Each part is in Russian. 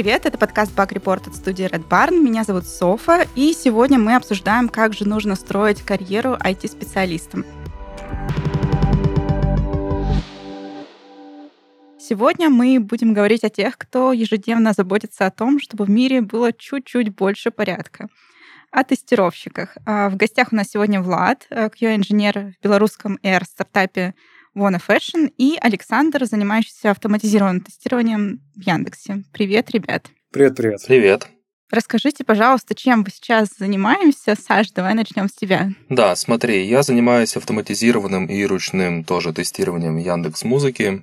Привет, это подкаст Bug Report от студии Red Barn. Меня зовут Софа, и сегодня мы обсуждаем, как же нужно строить карьеру IT-специалистам. Сегодня мы будем говорить о тех, кто ежедневно заботится о том, чтобы в мире было чуть-чуть больше порядка. О тестировщиках. А, в гостях у нас сегодня Влад, QA-инженер э, в белорусском AR-стартапе Вона Fashion и Александр, занимающийся автоматизированным тестированием в Яндексе. Привет, ребят. Привет, привет. Привет. Расскажите, пожалуйста, чем вы сейчас занимаемся? Саш, давай начнем с тебя. Да, смотри, я занимаюсь автоматизированным и ручным тоже тестированием Яндекс Музыки.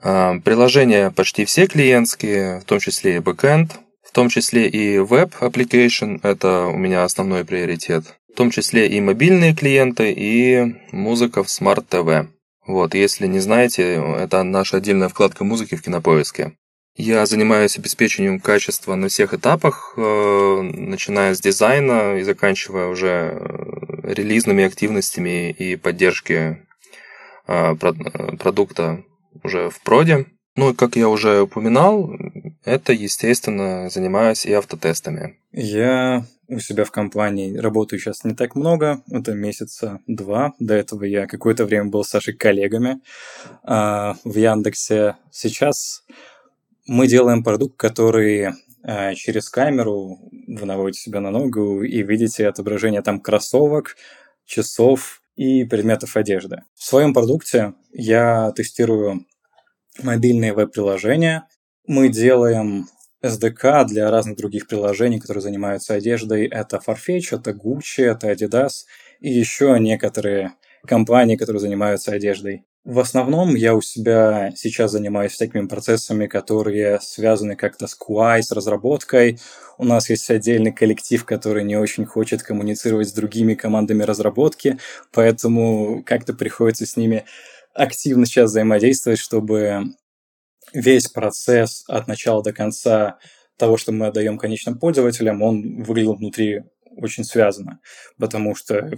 А, приложения почти все клиентские, в том числе и бэкэнд, в том числе и веб application, это у меня основной приоритет, в том числе и мобильные клиенты, и музыка в Smart TV. Вот, если не знаете, это наша отдельная вкладка музыки в Кинопоиске. Я занимаюсь обеспечением качества на всех этапах, э, начиная с дизайна и заканчивая уже э, релизными активностями и поддержки э, продукта уже в проде. Ну и как я уже упоминал, это, естественно, занимаюсь и автотестами. Я у себя в компании работаю сейчас не так много, это месяца два. До этого я какое-то время был с Сашей коллегами а, в Яндексе. Сейчас мы делаем продукт, который а, через камеру вы наводите себя на ногу и видите отображение там кроссовок, часов и предметов одежды. В своем продукте я тестирую мобильные веб-приложения. Мы делаем SDK для разных других приложений, которые занимаются одеждой. Это Farfetch, это Gucci, это Adidas и еще некоторые компании, которые занимаются одеждой. В основном я у себя сейчас занимаюсь всякими процессами, которые связаны как-то с QI, с разработкой. У нас есть отдельный коллектив, который не очень хочет коммуницировать с другими командами разработки, поэтому как-то приходится с ними активно сейчас взаимодействовать, чтобы весь процесс от начала до конца того, что мы отдаем конечным пользователям, он выглядел внутри очень связано. Потому что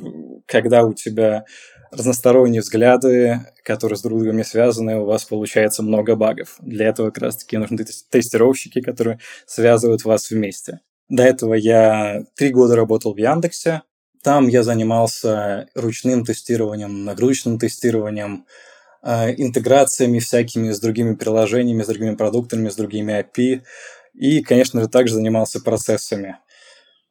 когда у тебя разносторонние взгляды, которые с друг другом не связаны, у вас получается много багов. Для этого как раз-таки нужны тестировщики, которые связывают вас вместе. До этого я три года работал в Яндексе. Там я занимался ручным тестированием, нагрузочным тестированием, интеграциями всякими с другими приложениями, с другими продуктами, с другими API. И, конечно же, также занимался процессами.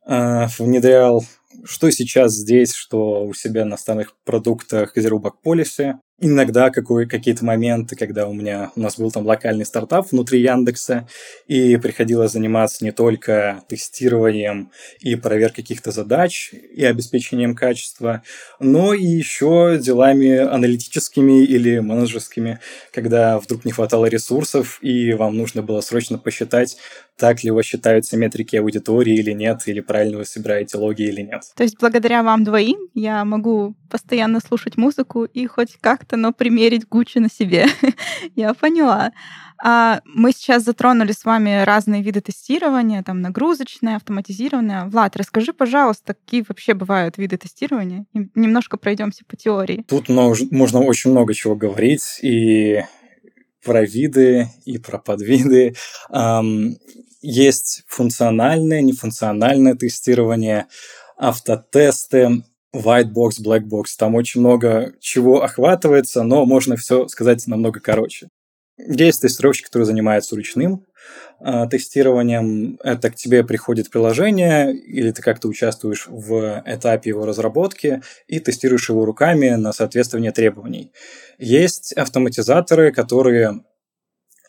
А, внедрял, что сейчас здесь, что у себя на остальных продуктах Zero Bug Policy иногда какие-то моменты, когда у меня у нас был там локальный стартап внутри Яндекса, и приходилось заниматься не только тестированием и проверкой каких-то задач и обеспечением качества, но и еще делами аналитическими или менеджерскими, когда вдруг не хватало ресурсов, и вам нужно было срочно посчитать, так ли у вас считаются метрики аудитории или нет, или правильно вы собираете логи или нет. То есть благодаря вам двоим я могу постоянно слушать музыку и хоть как-то, но примерить Гуччи на себе. я поняла. А мы сейчас затронули с вами разные виды тестирования, там нагрузочное, автоматизированное. Влад, расскажи, пожалуйста, какие вообще бывают виды тестирования? И немножко пройдемся по теории. Тут можно очень много чего говорить, и про виды, и про подвиды. Есть функциональное, нефункциональное тестирование, автотесты, white box, black box. Там очень много чего охватывается, но можно все сказать намного короче. Есть тестировщик, который занимается ручным э, тестированием. Это к тебе приходит приложение, или ты как-то участвуешь в этапе его разработки и тестируешь его руками на соответствие требований. Есть автоматизаторы, которые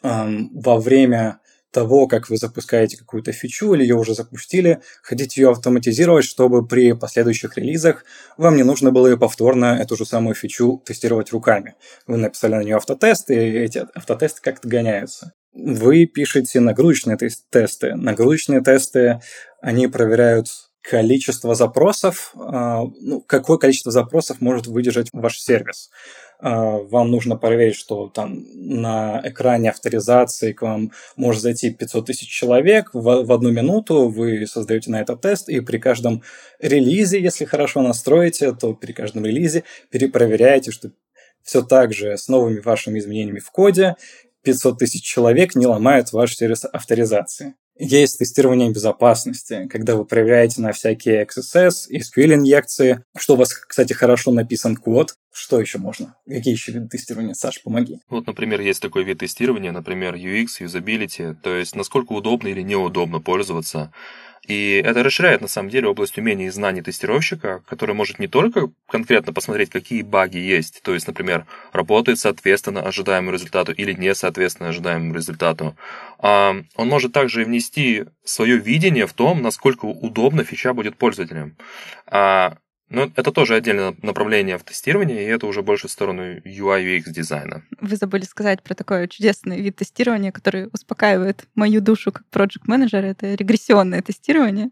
э, во время того, как вы запускаете какую-то фичу или ее уже запустили, хотите ее автоматизировать, чтобы при последующих релизах вам не нужно было ее повторно, эту же самую фичу, тестировать руками. Вы написали на нее автотесты, и эти автотесты как-то гоняются. Вы пишете нагрузочные тесты. Нагрузочные тесты, они проверяют количество запросов, а, ну, какое количество запросов может выдержать ваш сервис. А, вам нужно проверить, что там на экране авторизации к вам может зайти 500 тысяч человек в, одну минуту, вы создаете на этот тест, и при каждом релизе, если хорошо настроите, то при каждом релизе перепроверяете, что все так же с новыми вашими изменениями в коде 500 тысяч человек не ломают ваш сервис авторизации. Есть тестирование безопасности, когда вы проверяете на всякие XSS, SQL-инъекции, что у вас, кстати, хорошо написан код. Что еще можно? Какие еще виды тестирования? Саш, помоги. Вот, например, есть такой вид тестирования, например, UX, юзабилити, то есть насколько удобно или неудобно пользоваться и это расширяет, на самом деле, область умений и знаний тестировщика, который может не только конкретно посмотреть, какие баги есть, то есть, например, работает соответственно ожидаемому результату или не соответственно ожидаемому результату, а он может также внести свое видение в том, насколько удобно фича будет пользователям. А но это тоже отдельное направление в тестировании, и это уже больше в сторону UI UX дизайна. Вы забыли сказать про такой чудесный вид тестирования, который успокаивает мою душу как проект менеджер Это регрессионное тестирование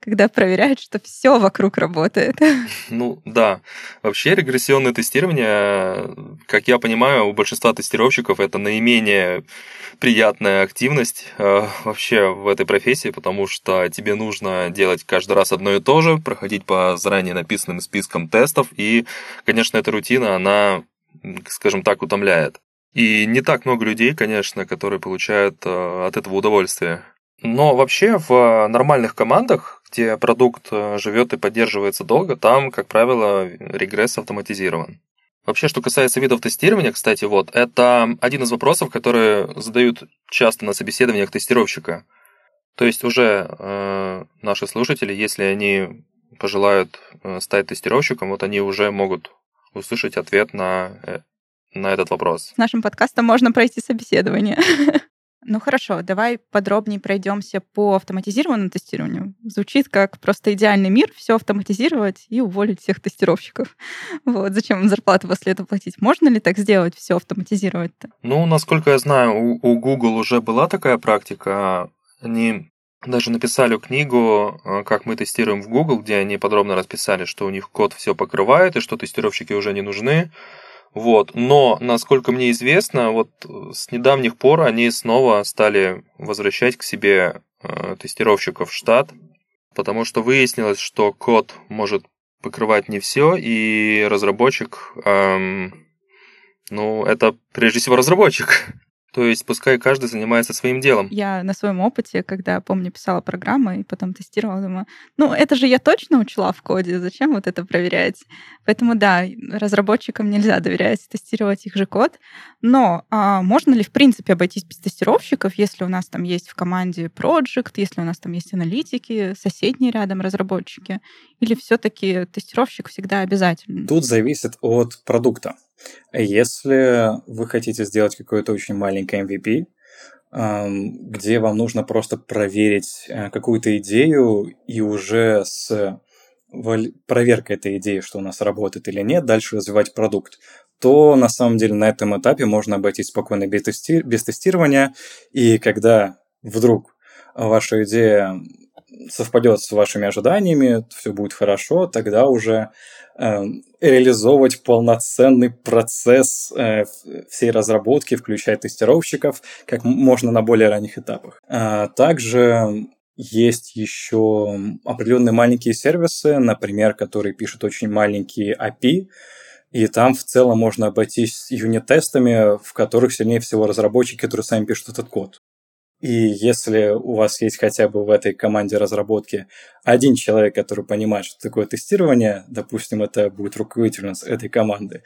когда проверяют, что все вокруг работает. Ну да. Вообще регрессионное тестирование, как я понимаю, у большинства тестировщиков это наименее приятная активность э, вообще в этой профессии, потому что тебе нужно делать каждый раз одно и то же, проходить по заранее написанным спискам тестов, и, конечно, эта рутина, она, скажем так, утомляет. И не так много людей, конечно, которые получают э, от этого удовольствие. Но вообще в нормальных командах где продукт э, живет и поддерживается долго, там, как правило, регресс автоматизирован. Вообще, что касается видов тестирования, кстати, вот, это один из вопросов, которые задают часто на собеседованиях тестировщика. То есть уже э, наши слушатели, если они пожелают э, стать тестировщиком, вот они уже могут услышать ответ на, э, на этот вопрос. С нашим подкастом можно пройти собеседование. Ну хорошо, давай подробнее пройдемся по автоматизированному тестированию. Звучит как просто идеальный мир, все автоматизировать и уволить всех тестировщиков. Вот, зачем им зарплату после этого платить? Можно ли так сделать, все автоматизировать-то? Ну, насколько я знаю, у, у Google уже была такая практика. Они даже написали книгу, э, как мы тестируем в Google, где они подробно расписали, что у них код все покрывает и что тестировщики уже не нужны. Вот. Но, насколько мне известно, вот с недавних пор они снова стали возвращать к себе э, тестировщиков в штат, потому что выяснилось, что код может покрывать не все, и разработчик, эм, ну, это прежде всего разработчик. То есть пускай каждый занимается своим делом. Я на своем опыте, когда, помню, писала программы и потом тестировала, думаю, ну, это же я точно учла в коде, зачем вот это проверять? Поэтому, да, разработчикам нельзя доверять тестировать их же код. Но а можно ли, в принципе, обойтись без тестировщиков, если у нас там есть в команде project, если у нас там есть аналитики, соседние рядом разработчики? Или все таки тестировщик всегда обязательно? Тут зависит от продукта. Если вы хотите сделать какое-то очень маленькое MVP, где вам нужно просто проверить э, какую-то идею и уже с проверкой этой идеи, что у нас работает или нет, дальше развивать продукт, то на самом деле на этом этапе можно обойтись спокойно без тестирования. И когда вдруг ваша идея совпадет с вашими ожиданиями, все будет хорошо, тогда уже э, реализовывать полноценный процесс э, всей разработки, включая тестировщиков, как можно на более ранних этапах. А также есть еще определенные маленькие сервисы, например, которые пишут очень маленькие API, и там в целом можно обойтись юнит-тестами, в которых сильнее всего разработчики, которые сами пишут этот код. И если у вас есть хотя бы в этой команде разработки один человек, который понимает, что такое тестирование, допустим, это будет руководитель этой команды,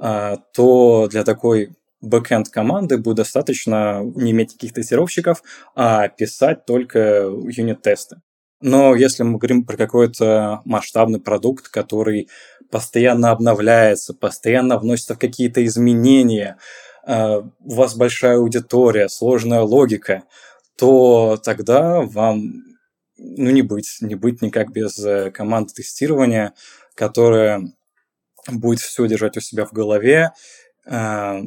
а, то для такой backend команды будет достаточно не иметь никаких тестировщиков, а писать только unit-тесты. Но если мы говорим про какой-то масштабный продукт, который постоянно обновляется, постоянно вносится в какие-то изменения, у вас большая аудитория, сложная логика, то тогда вам ну, не быть, не быть никак без э, команды тестирования, которая будет все держать у себя в голове э,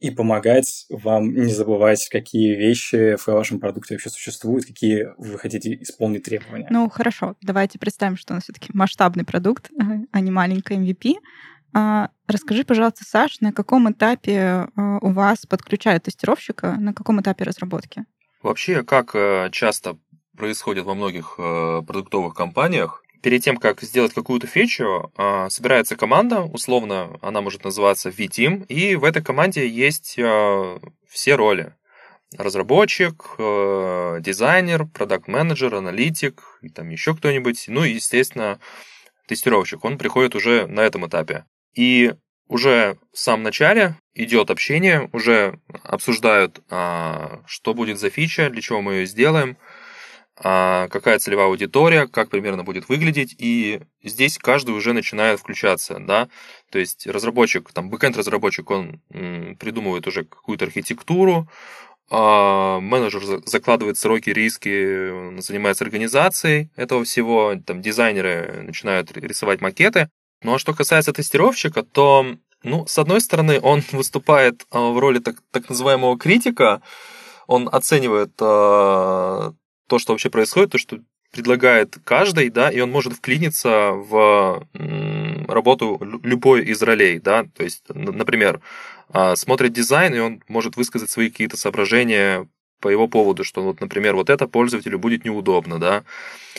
и помогать вам не забывать, какие вещи в вашем продукте вообще существуют, какие вы хотите исполнить требования. Ну, хорошо. Давайте представим, что у нас все-таки масштабный продукт, а не маленький MVP. А, расскажи, пожалуйста, Саш, на каком этапе а, у вас подключают тестировщика, на каком этапе разработки? Вообще, как э, часто происходит во многих э, продуктовых компаниях, перед тем, как сделать какую-то фичу, а, собирается команда, условно, она может называться V-Team, и в этой команде есть все роли. Разработчик, э, дизайнер, продакт-менеджер, аналитик, и там еще кто-нибудь, ну и, естественно, тестировщик. Он приходит уже на этом этапе. И уже в самом начале идет общение, уже обсуждают, а, что будет за фича, для чего мы ее сделаем, а, какая целевая аудитория, как примерно будет выглядеть, и здесь каждый уже начинает включаться, да, то есть разработчик, там, бэкэнд-разработчик, он придумывает уже какую-то архитектуру, а менеджер закладывает сроки, риски, занимается организацией этого всего, там дизайнеры начинают рисовать макеты. Ну а что касается тестировщика, то, ну, с одной стороны, он выступает а, в роли так, так называемого критика, он оценивает э, то, что вообще происходит, то, что предлагает каждый, да, и он может вклиниться в работу любой из ролей, да, то есть, например, а, смотрит дизайн, и он может высказать свои какие-то соображения по его поводу, что вот, например, вот это пользователю будет неудобно, да,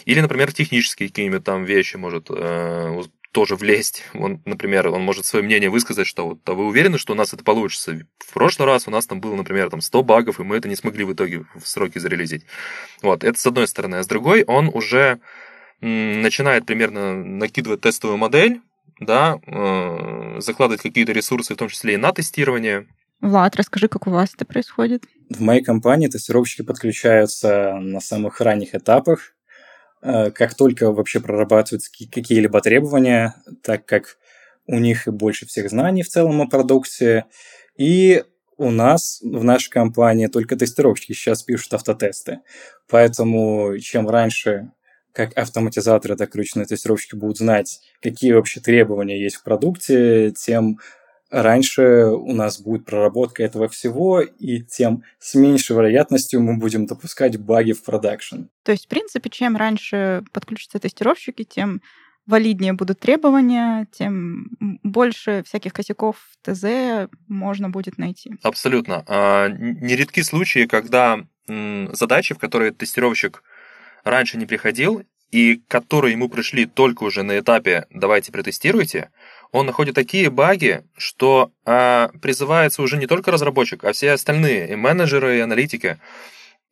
или, например, технические какие-нибудь там вещи может э, тоже влезть. Он, например, он может свое мнение высказать, что вот, а вы уверены, что у нас это получится? В прошлый раз у нас там было, например, там 100 багов, и мы это не смогли в итоге в сроки зарелизить. Вот, это с одной стороны. А с другой, он уже начинает примерно накидывать тестовую модель, да, э, закладывать какие-то ресурсы, в том числе и на тестирование. Влад, расскажи, как у вас это происходит? В моей компании тестировщики подключаются на самых ранних этапах, как только вообще прорабатываются какие-либо требования, так как у них и больше всех знаний в целом о продукте, и у нас в нашей компании только тестировщики сейчас пишут автотесты. Поэтому чем раньше как автоматизаторы, так ручные тестировщики будут знать, какие вообще требования есть в продукте, тем раньше у нас будет проработка этого всего, и тем с меньшей вероятностью мы будем допускать баги в продакшн. То есть, в принципе, чем раньше подключатся тестировщики, тем валиднее будут требования, тем больше всяких косяков в ТЗ можно будет найти. Абсолютно. А, нередки случаи, когда задачи, в которые тестировщик раньше не приходил, и которые ему пришли только уже на этапе «давайте протестируйте», он находит такие баги, что а, призывается уже не только разработчик, а все остальные, и менеджеры, и аналитики.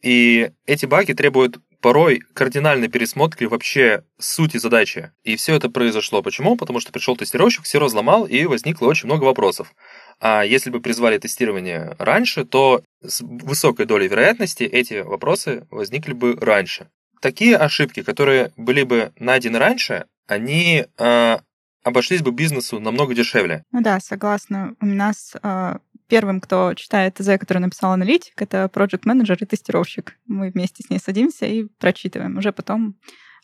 И эти баги требуют порой кардинальной пересмотрки вообще сути задачи. И все это произошло. Почему? Потому что пришел тестировщик, все разломал, и возникло очень много вопросов. А если бы призвали тестирование раньше, то с высокой долей вероятности эти вопросы возникли бы раньше. Такие ошибки, которые были бы найдены раньше, они э, обошлись бы бизнесу намного дешевле. Ну да, согласна. У нас э, первым, кто читает ТЗ, который написал аналитик, это проект менеджер и тестировщик. Мы вместе с ней садимся и прочитываем. Уже потом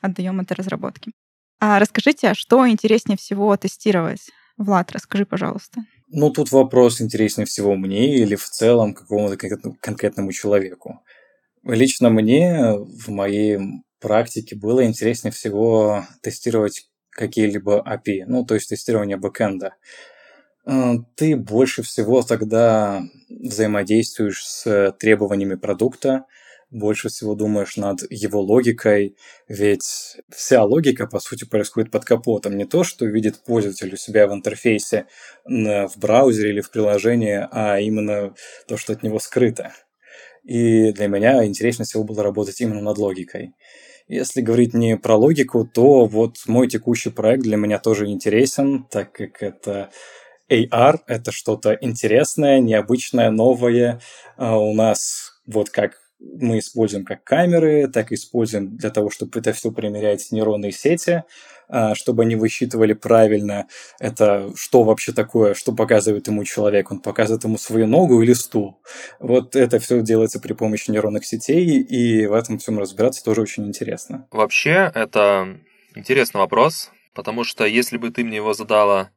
отдаем это разработке. А расскажите, а что интереснее всего тестировать? Влад, расскажи, пожалуйста. Ну, тут вопрос интереснее всего мне или в целом какому-то конкретному человеку. Лично мне в моей практике было интереснее всего тестировать какие-либо API, ну, то есть тестирование бэкэнда. Э, ты больше всего тогда взаимодействуешь с требованиями продукта, больше всего думаешь над его логикой, ведь вся логика, по сути, происходит под капотом. Не то, что видит пользователь у себя в интерфейсе в браузере или в приложении, а именно то, что от него скрыто. И для меня интереснее всего было работать именно над логикой. Если говорить не про логику, то вот мой текущий проект для меня тоже интересен, так как это AR, это что-то интересное, необычное, новое. А у нас вот как мы используем как камеры, так и используем для того, чтобы это все примерять нейронные сети, а, чтобы они высчитывали правильно это, что вообще такое, что показывает ему человек. Он показывает ему свою ногу или стул. Вот это все делается при помощи нейронных сетей, и в этом всем разбираться тоже очень интересно. Вообще, это интересный вопрос, потому что если бы ты мне его задала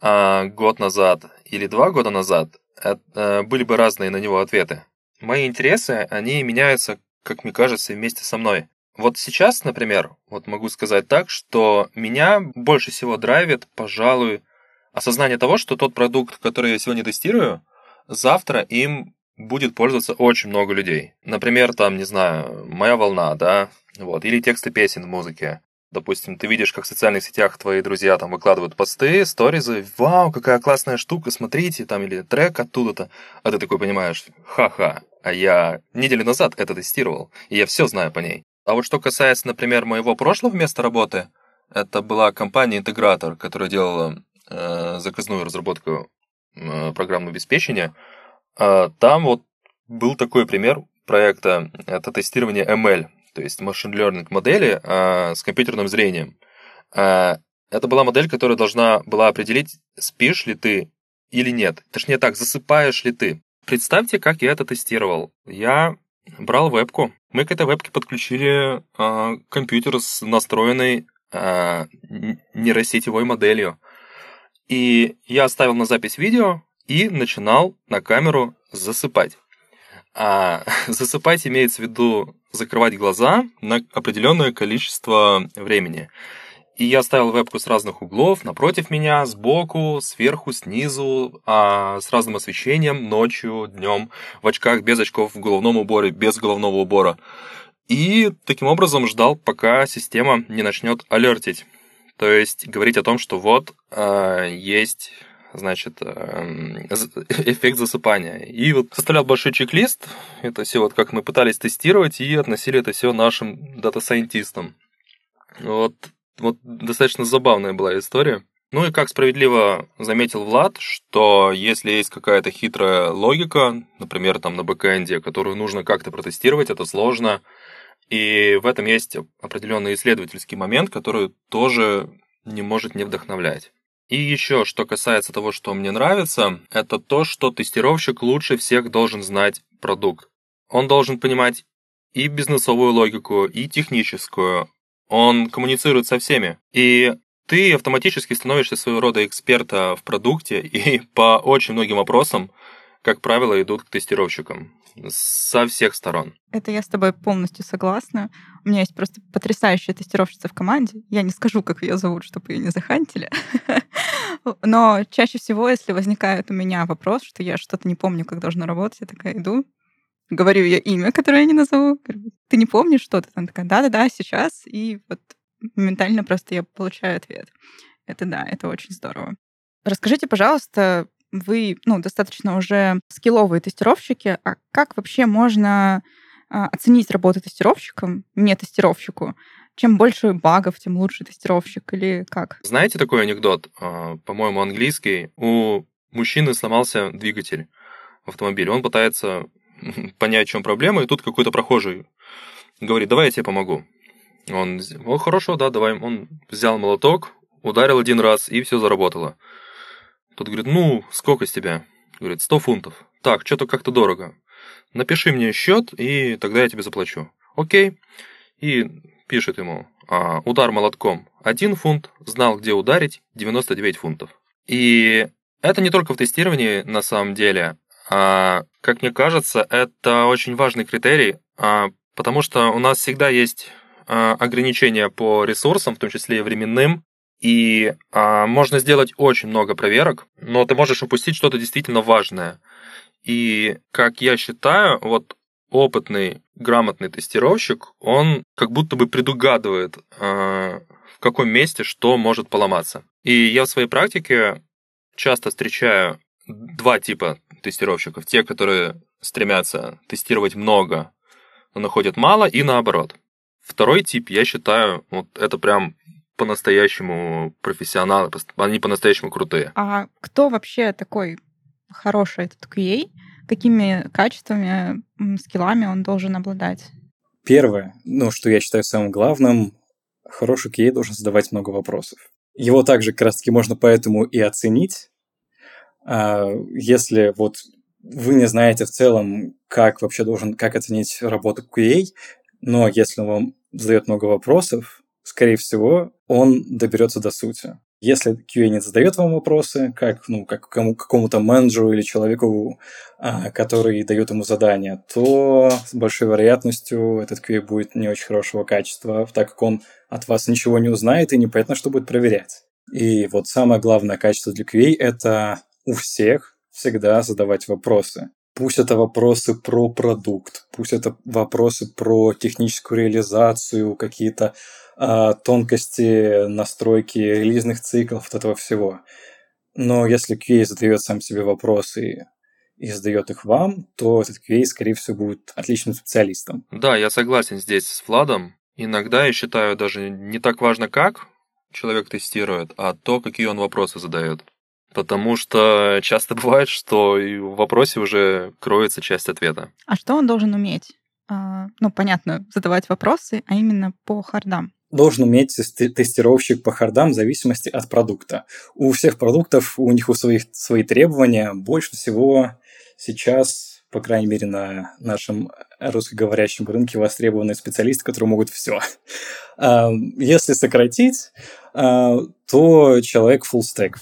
а, год назад или два года назад, это, а, были бы разные на него ответы мои интересы, они меняются, как мне кажется, вместе со мной. Вот сейчас, например, вот могу сказать так, что меня больше всего драйвит, пожалуй, осознание того, что тот продукт, который я сегодня тестирую, завтра им будет пользоваться очень много людей. Например, там, не знаю, моя волна, да, вот, или тексты песен в музыке. Допустим, ты видишь, как в социальных сетях твои друзья там выкладывают посты, сторизы, вау, какая классная штука, смотрите, там или трек оттуда-то. А ты такой понимаешь, ха-ха, а я неделю назад это тестировал, и я все знаю по ней. А вот что касается, например, моего прошлого места работы, это была компания-интегратор, которая делала э, заказную разработку э, программного обеспечения. Э, там вот был такой пример проекта, это тестирование ML, то есть Machine Learning модели э, с компьютерным зрением. Э, это была модель, которая должна была определить, спишь ли ты или нет. Точнее так, засыпаешь ли ты. Представьте, как я это тестировал. Я брал вебку. Мы к этой вебке подключили э, компьютер с настроенной э, нейросетевой моделью. И я ставил на запись видео и начинал на камеру засыпать. А засыпать имеется в виду закрывать глаза на определенное количество времени. И я ставил вебку с разных углов, напротив меня, сбоку, сверху, снизу, а, с разным освещением, ночью, днем, в очках, без очков, в головном уборе, без головного убора. И таким образом ждал, пока система не начнет alert ить. То есть говорить о том, что вот э, есть значит, эм, эффект засыпания. И вот составлял большой чек-лист, это все вот как мы пытались тестировать и относили это все нашим data scientist ам. Вот, вот достаточно забавная была история. Ну и как справедливо заметил Влад, что если есть какая-то хитрая логика, например, там на backend е, которую нужно как-то протестировать, это сложно, и в этом есть определенный исследовательский момент, который тоже не может не вдохновлять. И еще, что касается того, что мне нравится, это то, что тестировщик лучше всех должен знать продукт. Он должен понимать и бизнесовую логику, и техническую. Он коммуницирует со всеми. И ты автоматически становишься своего рода эксперта в продукте, и по очень многим вопросам, как правило, идут к тестировщикам со всех сторон. Это я с тобой полностью согласна. У меня есть просто потрясающая тестировщица в команде. Я не скажу, как ее зовут, чтобы ее не захантили. Но чаще всего, если возникает у меня вопрос, что я что-то не помню, как должна работать, я такая иду, говорю ее имя, которое я не назову. Ты не помнишь что-то? Она такая, да-да-да, сейчас. И вот моментально просто я получаю ответ. Это да, это очень здорово. Расскажите, пожалуйста, вы ну, достаточно уже скилловые тестировщики, а как вообще можно а, оценить работу тестировщиком, не тестировщику? Чем больше багов, тем лучше тестировщик или как? Знаете такой анекдот, а, по-моему, английский? У мужчины сломался двигатель в автомобиле. Он пытается понять, в чем проблема, и тут какой-то прохожий говорит, давай я тебе помогу. Он, о, хорошо, да, давай. Он взял молоток, ударил один раз, и все заработало. Тот говорит, ну, сколько с тебя? Говорит, 100 фунтов. Так, что-то как-то дорого. Напиши мне счет, и тогда я тебе заплачу. Окей. И пишет ему, а, удар молотком 1 фунт, знал, где ударить, 99 фунтов. И это не только в тестировании на самом деле, как мне кажется, это очень важный критерий, а, потому что у нас всегда есть а, ограничения по ресурсам, в том числе и временным, и а, можно сделать очень много проверок, но ты можешь упустить что-то действительно важное. И, как я считаю, вот опытный, грамотный тестировщик, он как будто бы предугадывает, а, в каком месте что может поломаться. И я в своей практике часто встречаю два типа тестировщиков. Те, которые стремятся тестировать много, но находят мало, и наоборот. Второй тип, я считаю, вот это прям по-настоящему профессионалы, они по-настоящему крутые. А кто вообще такой хороший этот QA? Какими качествами, скиллами он должен обладать? Первое, ну, что я считаю самым главным, хороший QA должен задавать много вопросов. Его также как раз-таки можно поэтому и оценить. А, если вот вы не знаете в целом, как вообще должен, как оценить работу QA, но если он вам задает много вопросов, скорее всего, он доберется до сути. Если QA не задает вам вопросы, как, ну, как кому, какому-то менеджеру или человеку, а, который дает ему задание, то с большой вероятностью этот QA будет не очень хорошего качества, так как он от вас ничего не узнает и непонятно, что будет проверять. И вот самое главное качество для QA — это у всех всегда задавать вопросы Пусть это вопросы про продукт, пусть это вопросы про техническую реализацию, какие-то э, тонкости настройки релизных циклов, вот этого всего. Но если QA задает сам себе вопросы и задает их вам, то этот QA, скорее всего, будет отличным специалистом. Да, я согласен здесь с Владом. Иногда я считаю даже не так важно, как человек тестирует, а то, какие он вопросы задает. Потому что часто бывает, что и в вопросе уже кроется часть ответа. А что он должен уметь? А, ну, понятно, задавать вопросы, а именно по хардам. Должен уметь тестировщик по хардам в зависимости от продукта. У всех продуктов, у них у своих свои требования. Больше всего сейчас, по крайней мере, на нашем русскоговорящем рынке востребованы специалисты, которые могут все. А, если сократить, то человек full stack.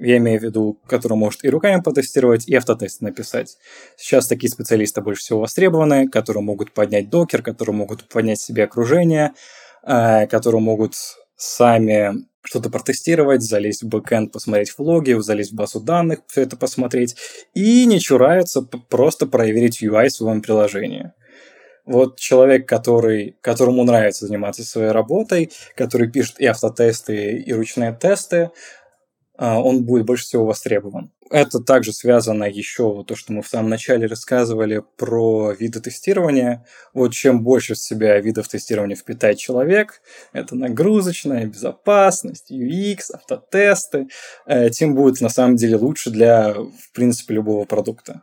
Я имею в виду, который может и руками потестировать, и автотест написать. Сейчас такие специалисты больше всего востребованы, которые могут поднять докер, которые могут поднять себе окружение, а, которые могут сами что-то протестировать, залезть в бэкэнд, посмотреть в логи, залезть в базу данных, все это посмотреть, и не чураются просто проверить UI в своем приложении. Вот человек, который, которому нравится заниматься своей работой, который пишет и автотесты, и ручные тесты, а, он будет больше всего востребован. Это также связано еще то, что мы в самом начале рассказывали про виды тестирования. Вот чем больше в себя видов тестирования впитает человек, это нагрузочная, безопасность, UX, автотесты, э, тем будет на самом деле лучше для, в принципе, любого продукта.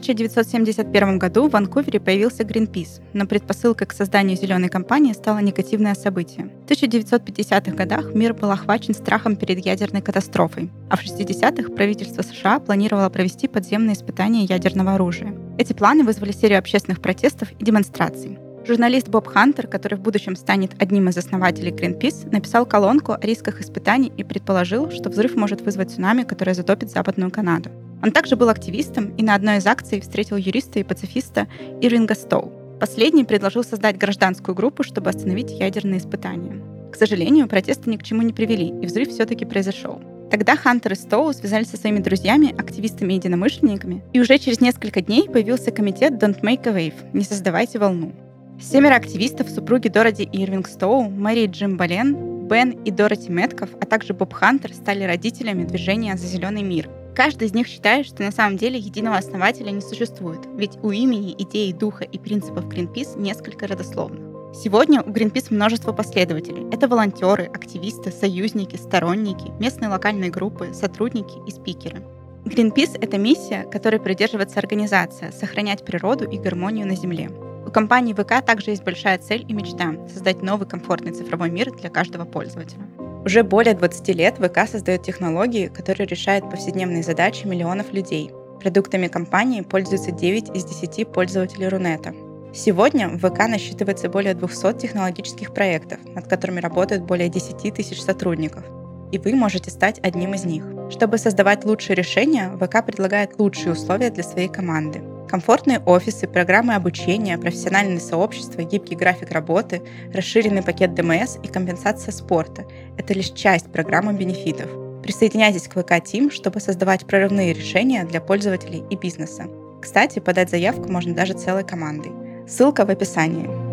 1971 году в Ванкувере появился Greenpeace, но предпосылкой к созданию зеленой компании стало негативное событие. В 1950-х годах мир был охвачен страхом перед ядерной катастрофой, а в 60-х правительство США планировало провести подземные испытания ядерного оружия. Эти планы вызвали серию общественных протестов и демонстраций. Журналист Боб Хантер, который в будущем станет одним из основателей Greenpeace, написал колонку о рисках испытаний и предположил, что взрыв может вызвать цунами, которое затопит Западную Канаду. Он также был активистом и на одной из акций встретил юриста и пацифиста Ирвинга Стоу. Последний предложил создать гражданскую группу, чтобы остановить ядерные испытания. К сожалению, протесты ни к чему не привели, и взрыв все-таки произошел. Тогда Хантер и Стоу связались со своими друзьями, активистами и единомышленниками, и уже через несколько дней появился комитет Don't Make a Wave – «Не создавайте волну». Семеро активистов, супруги Дороти Ирвинг Стоу, Мэри и Джим Бален, Бен и Дороти Метков, а также Боб Хантер стали родителями движения «За зеленый мир», Каждый из них считает, что на самом деле единого основателя не существует, ведь у имени, идеи, духа и принципов Greenpeace несколько родословно. Сегодня у Greenpeace множество последователей. Это волонтеры, активисты, союзники, сторонники, местные локальные группы, сотрудники и спикеры. Greenpeace — это миссия, которой придерживается организация — сохранять природу и гармонию на Земле. У компании ВК также есть большая цель и мечта — создать новый комфортный цифровой мир для каждого пользователя. Уже более 20 лет ВК создает технологии, которые решают повседневные задачи миллионов людей. Продуктами компании пользуются 9 из 10 пользователей Рунета. Сегодня в ВК насчитывается более 200 технологических проектов, над которыми работают более 10 тысяч сотрудников. И вы можете стать одним из них. Чтобы создавать лучшие решения, ВК предлагает лучшие условия для своей команды – Комфортные офисы, программы обучения, профессиональные сообщества, гибкий график работы, расширенный пакет ДМС и компенсация спорта – это лишь часть программы бенефитов. Присоединяйтесь к ВК Team, чтобы создавать прорывные решения для пользователей и бизнеса. Кстати, подать заявку можно даже целой командой. Ссылка в описании.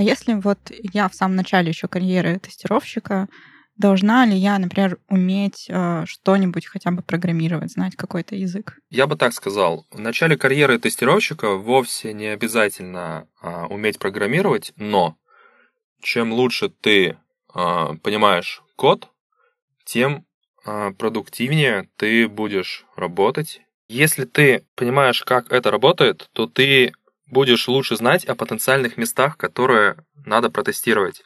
А если вот я в самом начале еще карьеры тестировщика, должна ли я, например, уметь э, что-нибудь хотя бы программировать, знать какой-то язык? Я бы так сказал. В начале карьеры тестировщика вовсе не обязательно э, уметь программировать, но чем лучше ты э, понимаешь код, тем э, продуктивнее ты будешь работать. Если ты понимаешь, как это работает, то ты будешь лучше знать о потенциальных местах, которые надо протестировать.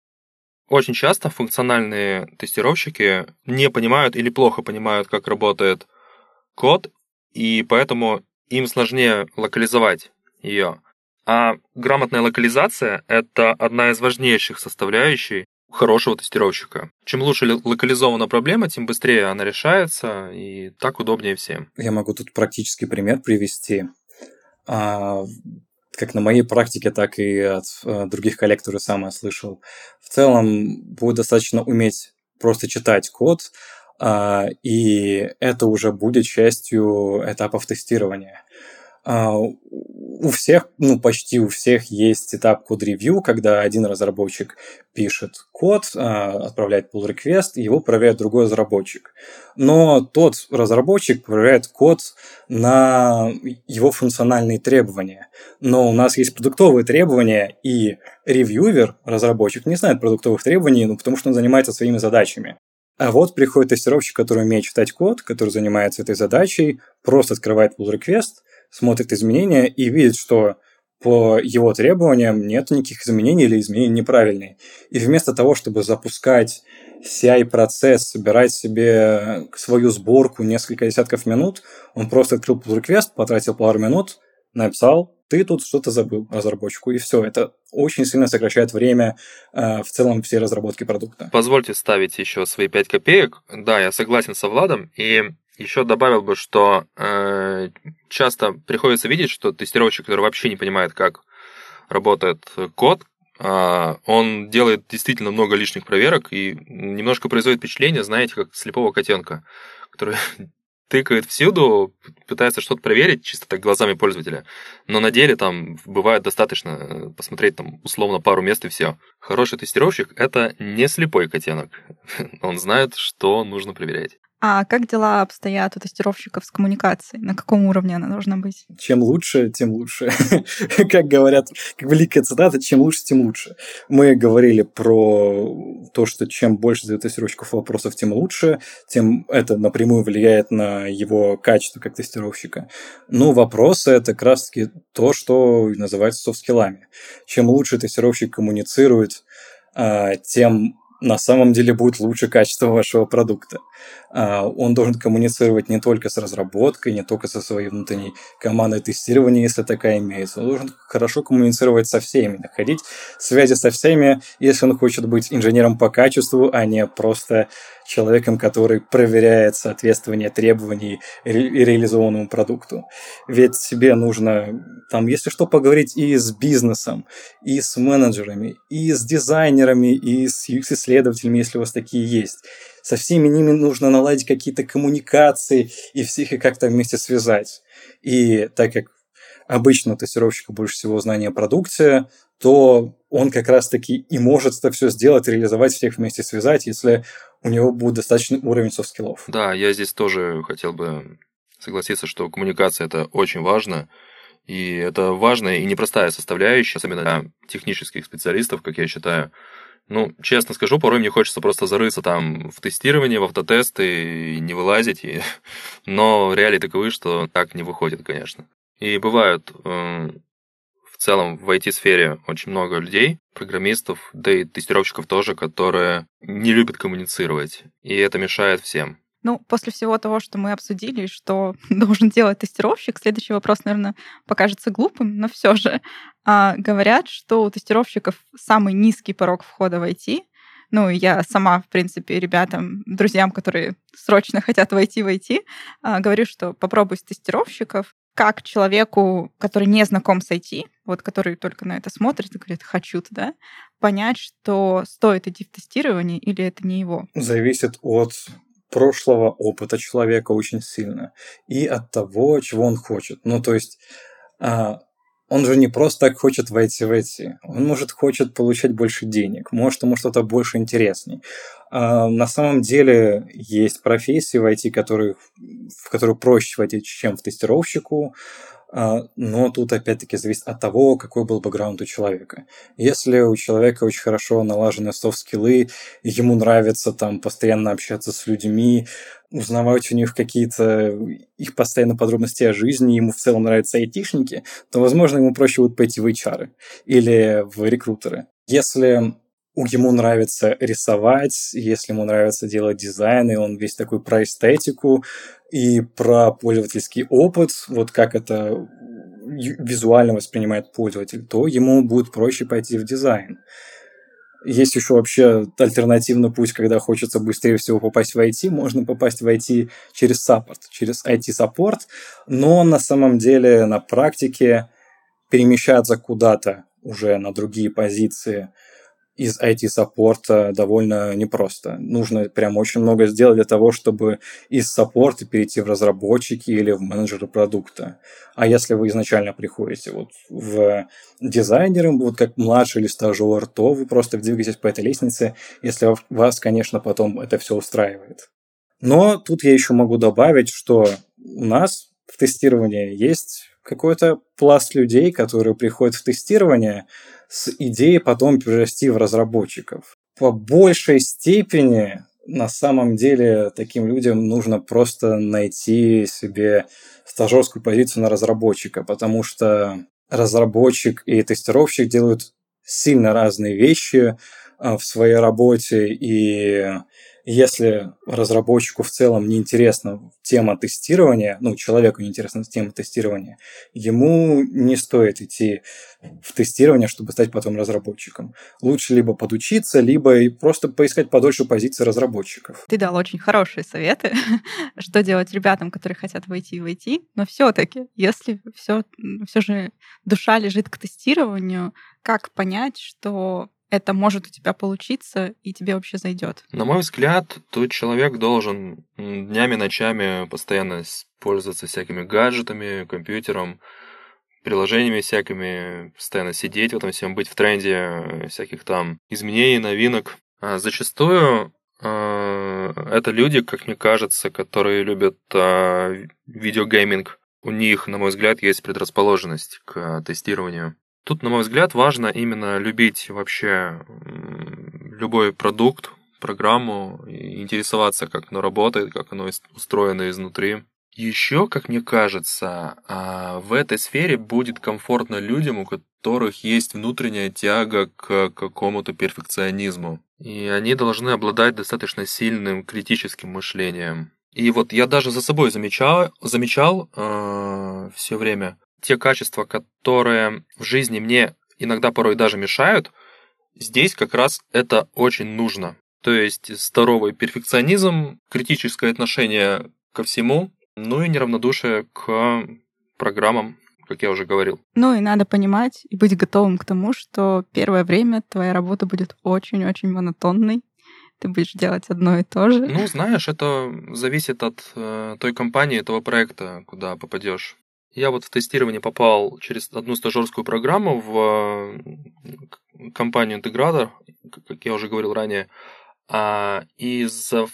Очень часто функциональные тестировщики не понимают или плохо понимают, как работает код, и поэтому им сложнее локализовать ее. А грамотная локализация — это одна из важнейших составляющих хорошего тестировщика. Чем лучше локализована проблема, тем быстрее она решается, и так удобнее всем. Я могу тут практический пример привести. Как на моей практике, так и от а, других коллег, которые сам я слышал. В целом будет достаточно уметь просто читать код, а, и это уже будет частью этапов тестирования. А, у всех, ну почти у всех есть этап код-ревью, когда один разработчик пишет код, а, отправляет pull request, его проверяет другой разработчик. Но тот разработчик проверяет код на его функциональные требования. Но у нас есть продуктовые требования, и ревьювер, разработчик, не знает продуктовых требований, ну, потому что он занимается своими задачами. А вот приходит тестировщик, который умеет читать код, который занимается этой задачей, просто открывает pull request, смотрит изменения и видит, что по его требованиям нет никаких изменений или изменения неправильные. И вместо того, чтобы запускать CI-процесс, собирать себе свою сборку несколько десятков минут, он просто открыл pull request, потратил пару минут, написал, ты тут что-то забыл разработчику, и все. Это очень сильно сокращает время э, в целом всей разработки продукта. Позвольте ставить еще свои 5 копеек. Да, я согласен со Владом, и еще добавил бы, что э, часто приходится видеть, что тестировщик, который вообще не понимает, как работает код, э, он делает действительно много лишних проверок и немножко производит впечатление, знаете, как слепого котенка, который тыкает всюду, пытается что-то проверить чисто так глазами пользователя, но на деле там бывает достаточно э, посмотреть там условно пару мест и все. Хороший тестировщик — это не слепой котенок. Он знает, что нужно проверять. А как дела обстоят у тестировщиков с коммуникацией? На каком уровне она должна быть? Чем лучше, тем лучше. как говорят, как великая цитата, чем лучше, тем лучше. Мы говорили про то, что чем больше задают тестировщиков вопросов, тем лучше, тем это напрямую влияет на его качество как тестировщика. Но вопросы — это как раз-таки то, что называется софт-скиллами. Чем лучше тестировщик коммуницирует, а, тем на самом деле будет лучше качество вашего продукта. А, он должен коммуницировать не только с разработкой, не только со своей внутренней командой тестирования, если такая имеется. Он должен хорошо коммуницировать со всеми, находить связи со всеми, если он хочет быть инженером по качеству, а не просто человеком, который проверяет соответствие требований и реализованному продукту. Ведь тебе нужно, там, если что, поговорить и с бизнесом, и с менеджерами, и с дизайнерами, и с исследователями, если у вас такие есть со всеми ними нужно наладить какие-то коммуникации и всех их как-то вместе связать. И так как обычно тестировщика больше всего знания о продукте, то он как раз-таки и может это все сделать, реализовать, всех вместе связать, если у него будет достаточный уровень soft skill ов. Да, я здесь тоже хотел бы согласиться, что коммуникация – это очень важно, и это важная и непростая составляющая, особенно для технических специалистов, как я считаю, ну, честно скажу, порой мне хочется просто зарыться там в тестирование, в автотесты и не вылазить. И... Но реалии таковы, что так не выходит, конечно. И бывают э, в целом в IT-сфере очень много людей, программистов, да и тестировщиков тоже, которые не любят коммуницировать. И это мешает всем. Ну, после всего того, что мы обсудили, что должен делать тестировщик, следующий вопрос, наверное, покажется глупым, но все же. А, говорят, что у тестировщиков самый низкий порог входа в IT. Ну, я сама, в принципе, ребятам, друзьям, которые срочно хотят войти в IT, а, говорю, что попробуй с тестировщиков, как человеку, который не знаком с IT, вот который только на это смотрит и говорит, хочу туда, понять, что стоит идти в тестирование или это не его? Зависит от прошлого опыта человека очень сильно и от того, чего он хочет. Ну, то есть а, он же не просто так хочет войти в эти. Он, может, хочет получать больше денег, может, ему что-то больше интересней. А, на самом деле есть профессии в IT, которые, в которые проще войти, чем в тестировщику. А, но тут опять-таки зависит от того, какой был бэкграунд у человека. Если у человека очень хорошо налажены софт-скиллы, ему нравится там постоянно общаться с людьми, узнавать у них какие-то их постоянно подробности о жизни, ему в целом нравятся айтишники, то, возможно, ему проще будет пойти в HR или в рекрутеры. Если ему нравится рисовать, если ему нравится делать дизайн, и он весь такой про эстетику и про пользовательский опыт, вот как это визуально воспринимает пользователь, то ему будет проще пойти в дизайн. Есть еще вообще альтернативный путь, когда хочется быстрее всего попасть в IT. Можно попасть в IT через support, через IT-support, но на самом деле на практике перемещаться куда-то уже на другие позиции – из IT-support а довольно непросто. Нужно прям очень много сделать для того, чтобы из support а перейти в разработчики или в менеджеры продукта. А если вы изначально приходите вот в дизайнеры, вот как младший или стажер, то вы просто двигаетесь по этой лестнице, если вас, конечно, потом это все устраивает. Но тут я еще могу добавить, что у нас в тестировании есть какой-то пласт людей, которые приходят в тестирование – с идеей потом перерасти в разработчиков. По большей степени на самом деле таким людям нужно просто найти себе стажерскую позицию на разработчика, потому что разработчик и тестировщик делают сильно разные вещи а, в своей работе, и если разработчику в целом не интересна тема тестирования, ну, человеку не интересна тема тестирования, ему не стоит идти в тестирование, чтобы стать потом разработчиком. Лучше либо подучиться, либо и просто поискать подольше позиции разработчиков. Ты дал очень хорошие советы, что делать ребятам, которые хотят войти в IT, но все-таки, если все, все же душа лежит к тестированию, как понять, что это может у тебя получиться и тебе вообще зайдет? На мой взгляд, тут человек должен днями, ночами постоянно пользоваться всякими гаджетами, компьютером, приложениями всякими, постоянно сидеть в этом всем, быть в тренде всяких там изменений, новинок. А зачастую э, это люди, как мне кажется, которые любят э, видеогейминг. У них, на мой взгляд, есть предрасположенность к тестированию. Тут, на мой взгляд, важно именно любить вообще любой продукт, программу, интересоваться, как оно работает, как оно устроено изнутри. Еще, как мне кажется, а, в этой сфере будет комфортно людям, у которых есть внутренняя тяга к какому-то перфекционизму. И они должны обладать достаточно сильным критическим мышлением. И вот я даже за собой замечал, замечал э, все время, те качества, которые в жизни мне иногда порой даже мешают, здесь как раз это очень нужно. То есть здоровый перфекционизм, критическое отношение ко всему, ну и неравнодушие к программам, как я уже говорил. Ну и надо понимать и быть готовым к тому, что первое время твоя работа будет очень-очень монотонной, ты будешь делать одно и то же. Ну, знаешь, это зависит от э, той компании, этого проекта, куда попадешь. Я вот в тестирование попал через одну стажерскую программу в компанию интегратор, как я уже говорил ранее. А, и за,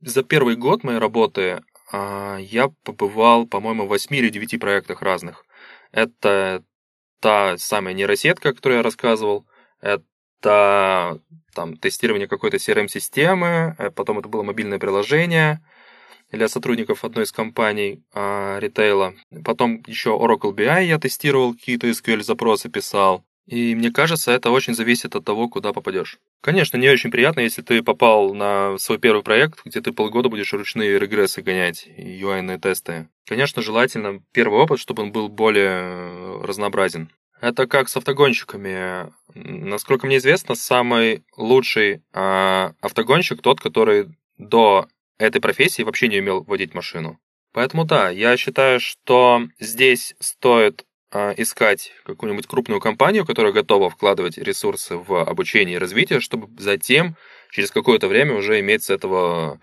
за первый год моей работы а, я побывал, по-моему, в 8 или 9 проектах разных. Это та самая нейросетка, о которой я рассказывал, это там тестирование какой-то CRM-системы, э, потом это было мобильное приложение, для сотрудников одной из компаний а, ритейла. Потом еще Oracle BI я тестировал, какие-то SQL-запросы писал. И мне кажется, это очень зависит от того, куда попадешь. Конечно, не очень приятно, если ты попал на свой первый проект, где ты полгода будешь ручные регрессы гонять UI тесты. Конечно, желательно первый опыт, чтобы он был более разнообразен. Это как с автогонщиками. Насколько мне известно, самый лучший э, автогонщик тот, который до этой профессии вообще не умел водить машину. Поэтому да, я считаю, что здесь стоит э, искать какую-нибудь крупную компанию, которая готова вкладывать ресурсы в обучение и развитие, чтобы затем через какое-то время уже иметь с этого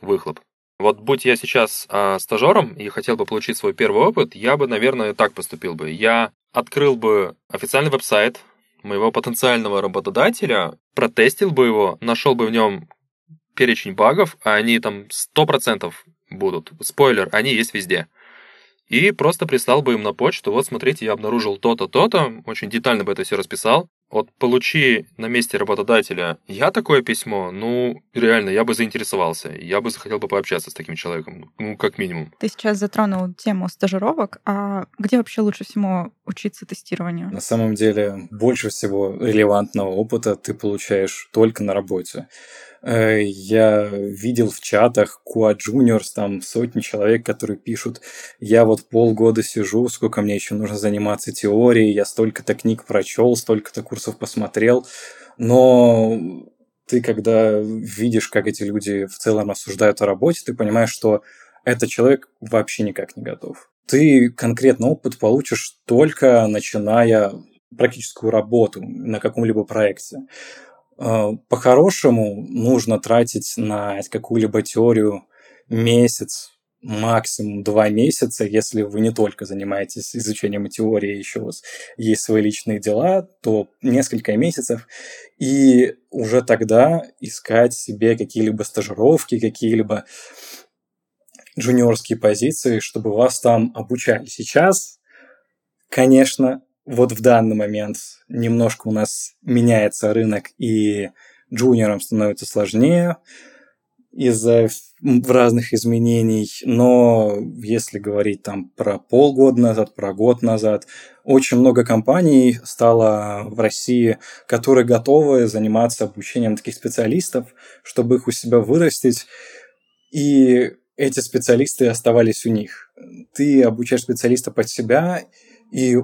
выхлоп. Вот будь я сейчас э, стажером и хотел бы получить свой первый опыт, я бы, наверное, так поступил бы. Я открыл бы официальный веб-сайт моего потенциального работодателя, протестил бы его, нашел бы в нем перечень багов, а они там 100% будут. Спойлер, они есть везде. И просто прислал бы им на почту, вот смотрите, я обнаружил то-то, то-то, очень детально бы это все расписал. Вот получи на месте работодателя я такое письмо, ну, реально, я бы заинтересовался. Я бы захотел бы пообщаться с таким человеком, ну, как минимум. Ты сейчас затронул тему стажировок. А где вообще лучше всего учиться тестированию? На самом деле, больше всего релевантного опыта ты получаешь только на работе. Э, я видел в чатах Куа Juniors, там сотни человек, которые пишут, я вот полгода сижу, сколько мне еще нужно заниматься теорией, я столько-то книг прочел, столько-то курсов посмотрел, Но ты, когда видишь, как эти люди в целом рассуждают о работе, ты понимаешь, что этот человек вообще никак не готов. Ты конкретно опыт получишь только начиная практическую работу на каком-либо проекте. А, по-хорошему нужно тратить на какую-либо теорию месяц, максимум два месяца, если вы не только занимаетесь изучением теории, еще у вас есть свои личные дела, то несколько месяцев, и уже тогда искать себе какие-либо стажировки, какие-либо джуниорские позиции, чтобы вас там обучали. Сейчас, конечно, вот в данный момент немножко у нас меняется рынок, и джуниорам становится сложнее из-за разных изменений, но если говорить там про полгода назад, про год назад, очень много компаний стало в России, которые готовы заниматься обучением таких специалистов, чтобы их у себя вырастить, и эти специалисты оставались у них. Ты обучаешь специалиста под себя, и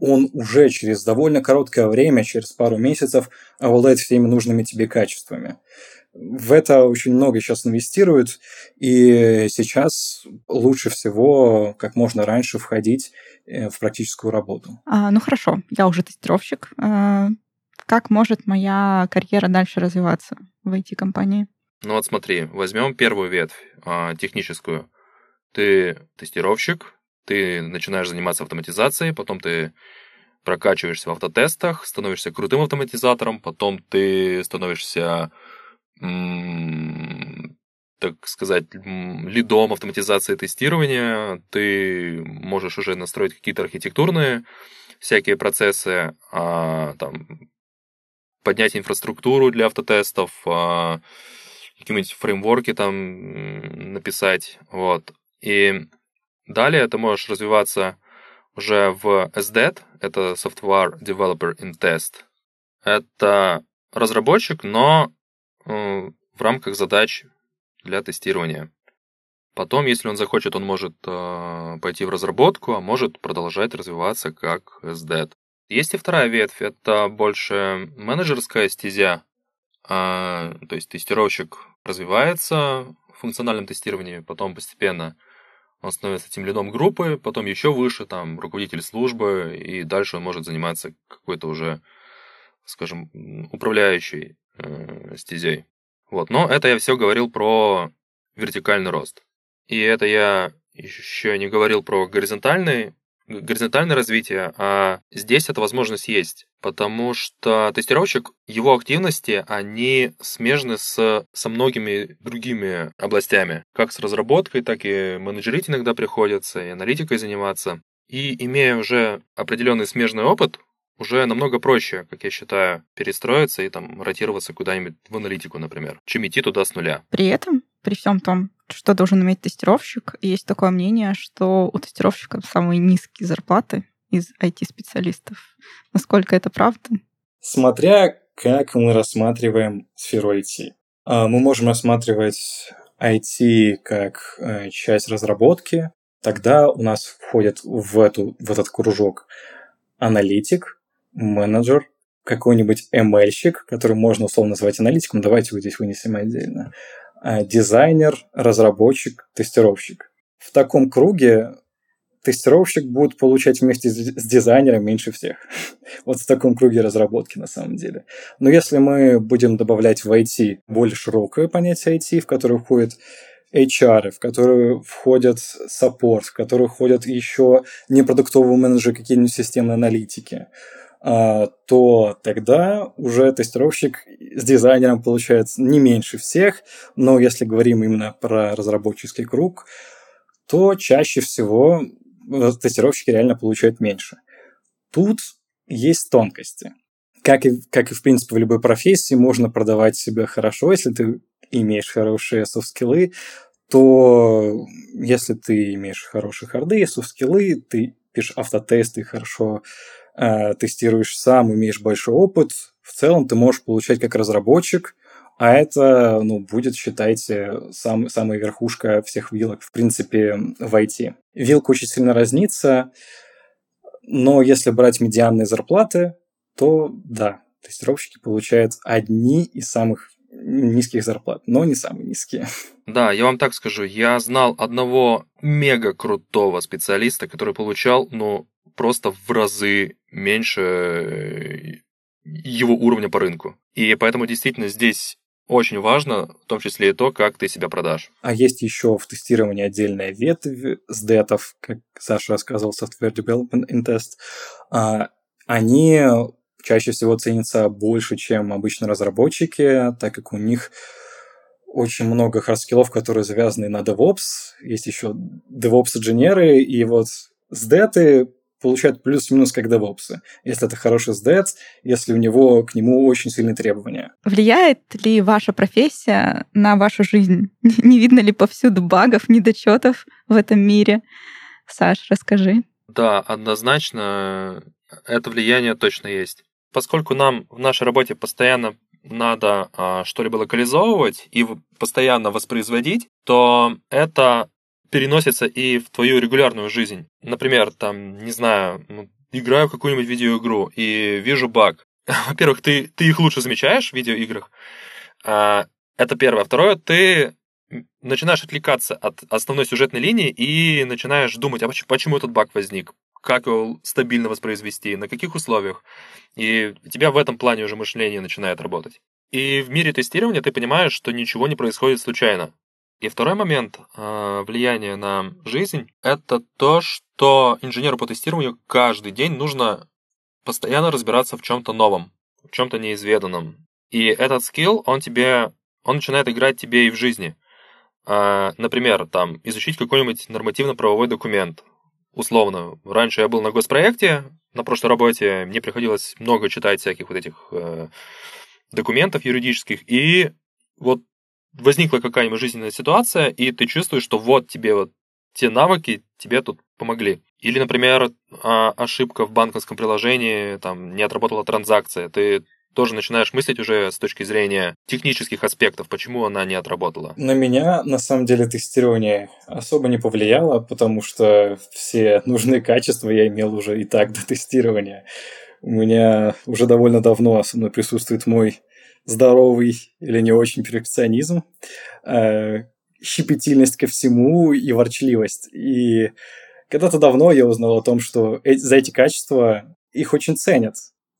он уже через довольно короткое время, через пару месяцев, обладает всеми нужными тебе качествами. В это очень много сейчас инвестируют, и сейчас лучше всего как можно раньше входить э, в практическую работу. А, ну хорошо, я уже тестировщик. А, как может моя карьера дальше развиваться в IT-компании? Ну вот смотри, возьмем первую ветвь, а, техническую. Ты тестировщик, ты начинаешь заниматься автоматизацией, потом ты прокачиваешься в автотестах, становишься крутым автоматизатором, потом ты становишься, так сказать, лидом автоматизации тестирования, ты можешь уже настроить какие-то архитектурные всякие процессы, а, там, поднять инфраструктуру для автотестов, а, какие-нибудь фреймворки там написать, вот. И Далее ты можешь развиваться уже в SDET, это Software Developer in Test. Это разработчик, но э, в рамках задач для тестирования. Потом, если он захочет, он может э, пойти в разработку, а может продолжать развиваться как SDET. Есть и вторая ветвь, это больше менеджерская стезя. Э, то есть тестировщик развивается в функциональном тестировании, потом постепенно он становится тем лидом группы, потом еще выше, там, руководитель службы, и дальше он может заниматься какой-то уже, скажем, управляющей э, стезей. Вот, но это я все говорил про вертикальный рост. И это я еще не говорил про горизонтальный горизонтальное развитие, а здесь эта возможность есть, потому что тестировщик, его активности, они смежны с, со многими другими областями, как с разработкой, так и менеджерить иногда приходится, и аналитикой заниматься. И имея уже определенный смежный опыт, уже намного проще, как я считаю, перестроиться и там ротироваться куда-нибудь в аналитику, например, чем идти туда с нуля. При этом, при всем том, что должен иметь тестировщик, есть такое мнение, что у тестировщиков самые низкие зарплаты из IT-специалистов. Насколько это правда? Смотря как мы рассматриваем сферу IT. А, мы можем рассматривать IT как э, часть разработки, тогда у нас входит в, эту, в этот кружок аналитик, менеджер, какой-нибудь ML-щик, который можно условно назвать аналитиком, давайте вот здесь вынесем отдельно, а, дизайнер, разработчик, тестировщик. В таком круге тестировщик будет получать вместе с дизайнером меньше всех. вот в таком круге разработки на самом деле. Но если мы будем добавлять в IT более широкое понятие IT, в которое входит HR, в которые входят саппорт, в которые входят еще непродуктовые менеджеры, какие-нибудь системные аналитики, а, то тогда уже тестировщик с дизайнером получается не меньше всех, но если говорим именно про разработческий круг, то чаще всего тестировщики реально получают меньше. Тут есть тонкости. Как и, как и, в принципе, в любой профессии, можно продавать себя хорошо, если ты имеешь хорошие софт-скиллы, то если ты имеешь хорошие харды и софт-скиллы, ты пишешь автотесты, хорошо э, тестируешь сам, имеешь большой опыт, в целом ты можешь получать как разработчик, а это, ну, будет, считайте, сам, самая верхушка всех вилок, в принципе, в IT. Вилка очень сильно разнится, но если брать медианные зарплаты, то да, тестировщики получают одни из самых низких зарплат, но не самые низкие. Да, я вам так скажу, я знал одного мега крутого специалиста, который получал, ну, просто в разы меньше э, его уровня по рынку. И поэтому действительно здесь очень важно, в том числе и то, как ты себя продашь. А есть еще в тестировании отдельная ветвь с детов, как Саша рассказывал, Software Development in Test. А, они чаще всего ценятся больше, чем обычно разработчики, так как у них очень много hard skill ов, которые завязаны на DevOps. Есть еще DevOps-инженеры, и вот SDET ы получают плюс-минус как DevOps. Если это хороший SDET, если у него к нему очень сильные требования. Влияет ли ваша профессия на вашу жизнь? Не видно ли повсюду багов, недочетов в этом мире? Саш, расскажи. Да, однозначно это влияние точно есть. Поскольку нам в нашей работе постоянно надо а, что-либо локализовывать и постоянно воспроизводить, то это переносится и в твою регулярную жизнь. Например, там, не знаю, ну, играю в какую-нибудь видеоигру и вижу баг. Во-первых, ты, ты их лучше замечаешь в видеоиграх. А, это первое. Второе, ты начинаешь отвлекаться от основной сюжетной линии и начинаешь думать, а почему, почему этот баг возник? Как его стабильно воспроизвести? На каких условиях? И у тебя в этом плане уже мышление начинает работать. И в мире тестирования ты понимаешь, что ничего не происходит случайно. И второй момент э, влияния на жизнь – это то, что инженеру по тестированию каждый день нужно постоянно разбираться в чем-то новом, в чем-то неизведанном. И этот скилл, он тебе, он начинает играть тебе и в жизни. Э, например, там, изучить какой-нибудь нормативно-правовой документ. Условно, раньше я был на госпроекте, на прошлой работе мне приходилось много читать всяких вот этих э, документов юридических, и вот возникла какая-нибудь жизненная ситуация, и ты чувствуешь, что вот тебе вот те навыки тебе тут помогли. Или, например, а, ошибка в банковском приложении, там, не отработала транзакция, ты тоже начинаешь мыслить уже с точки зрения технических аспектов, почему она не отработала. На меня, на самом деле, тестирование особо не повлияло, потому что все нужные качества я имел уже и так до тестирования. У меня уже довольно давно со мной присутствует мой здоровый или не очень перфекционизм, э, щепетильность ко всему и ворчливость. И когда-то давно я узнал о том, что за эти качества их очень ценят.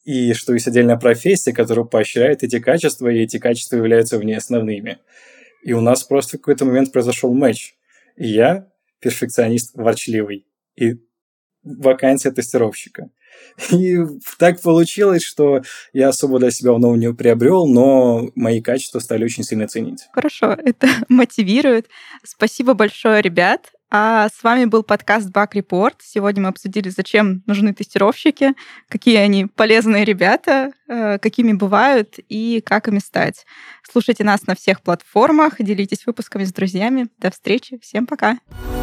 И что есть отдельная профессия, которая поощряет эти качества, и эти качества являются в ней основными. И у нас просто в какой-то момент произошел матч. И я перфекционист ворчливый. И вакансия тестировщика. И так получилось, что я особо для себя много не приобрел, но мои качества стали очень сильно ценить. Хорошо, это мотивирует. Спасибо большое, ребят. А с вами был подкаст Bug Report. Сегодня мы обсудили, зачем нужны тестировщики, какие они полезные ребята, э, какими бывают и как ими стать. Слушайте нас на всех платформах, делитесь выпусками с друзьями. До встречи. Всем пока. thank